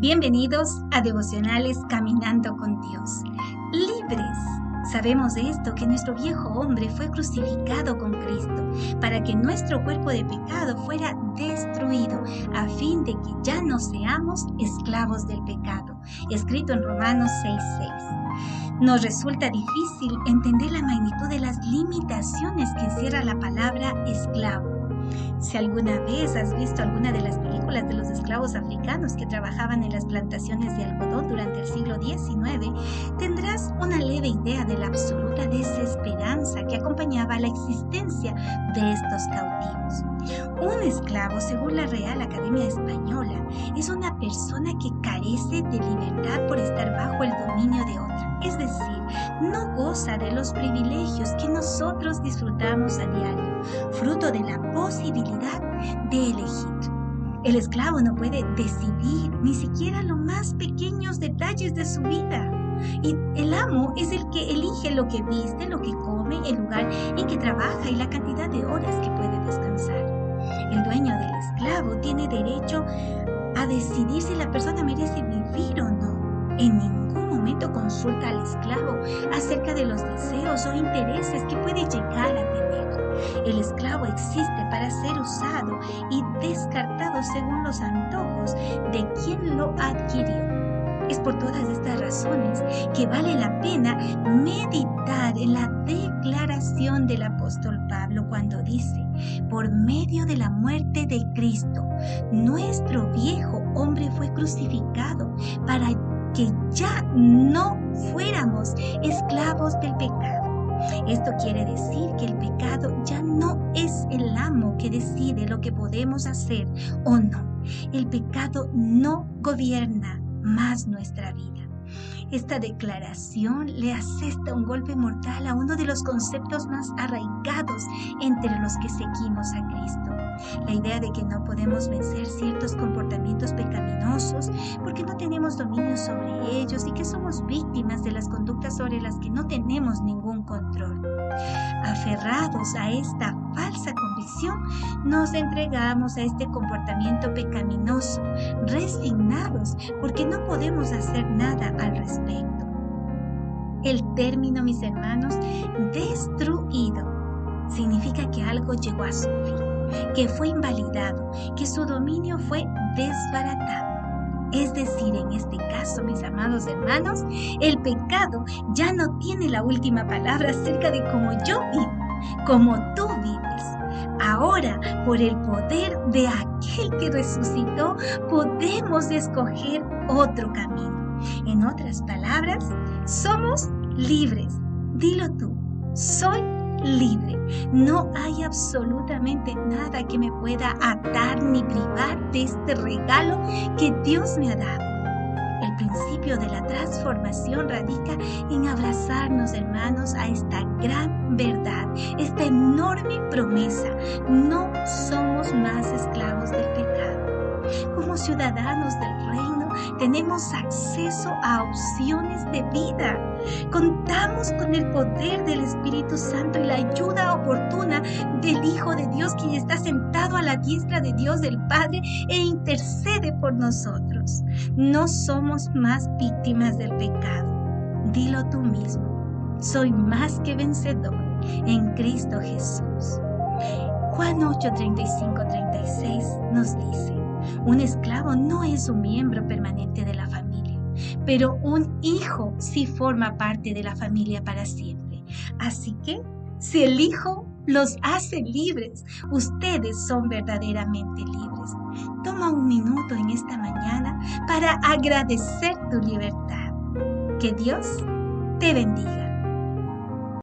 Bienvenidos a Devocionales Caminando con Dios. Libres. Sabemos de esto que nuestro viejo hombre fue crucificado con Cristo para que nuestro cuerpo de pecado fuera destruido a fin de que ya no seamos esclavos del pecado. Escrito en Romanos 6:6. Nos resulta difícil entender la magnitud de las limitaciones que encierra la palabra esclavo si alguna vez has visto alguna de las películas de los esclavos africanos que trabajaban en las plantaciones de algodón durante el siglo XIX, tendrás una leve idea de la absoluta desesperanza que acompañaba la existencia de estos cautivos. Un esclavo, según la Real Academia Española, es una persona que carece de libertad por estar bajo el dominio de otra, es decir, no goza de los privilegios que nosotros disfrutamos a diario, fruto de la posibilidad de elegir. El esclavo no puede decidir ni siquiera los más pequeños detalles de su vida. Y el amo es el que elige lo que viste, lo que come, el lugar en que trabaja y la cantidad de horas que puede dueño del esclavo tiene derecho a decidir si la persona merece vivir o no. En ningún momento consulta al esclavo acerca de los deseos o intereses que puede llegar a tener. El esclavo existe para ser usado y descartado según los antojos de quien lo adquirió. Es por todas estas razones que vale la pena meditar en la declaración del apóstol Pablo cuando dice, por medio de la muerte de Cristo, nuestro viejo hombre fue crucificado para que ya no fuéramos esclavos del pecado. Esto quiere decir que el pecado ya no es el amo que decide lo que podemos hacer o no. El pecado no gobierna más nuestra vida. Esta declaración le asesta un golpe mortal a uno de los conceptos más arraigados entre los que seguimos a Cristo. La idea de que no podemos vencer ciertos comportamientos pecaminosos porque no tenemos dominio sobre ellos y que somos víctimas de las conductas sobre las que no tenemos ningún control. Aferrados a esta falsa convicción, nos entregamos a este comportamiento pecaminoso, resignados porque no podemos hacer nada al respecto. El término, mis hermanos, destruido significa que algo llegó a su fin, que fue invalidado, que su dominio fue desbaratado. Es decir, en este caso, mis amados hermanos, el pecado ya no tiene la última palabra acerca de cómo yo vivo, como tú vives. Ahora, por el poder de aquel que resucitó, podemos escoger otro camino. En otras palabras, somos libres. Dilo tú, soy libre. No hay absolutamente nada que me pueda atar ni privar de este regalo que Dios me ha dado. Principio de la transformación radica en abrazarnos, hermanos, a esta gran verdad, esta enorme promesa. No somos más esclavos del pecado. Como ciudadanos del reino, tenemos acceso a opciones de vida. Contamos con el poder del Espíritu Santo y la ayuda oportuna del Hijo de Dios, quien está sentado a la diestra de Dios del Padre e intercede por nosotros. No somos más víctimas del pecado. Dilo tú mismo. Soy más que vencedor en Cristo Jesús. Juan 8, 35, 36 nos dice. Un esclavo no es un miembro permanente de la familia, pero un hijo sí forma parte de la familia para siempre. Así que, si el hijo los hace libres, ustedes son verdaderamente libres. Toma un minuto en esta mañana para agradecer tu libertad. Que Dios te bendiga.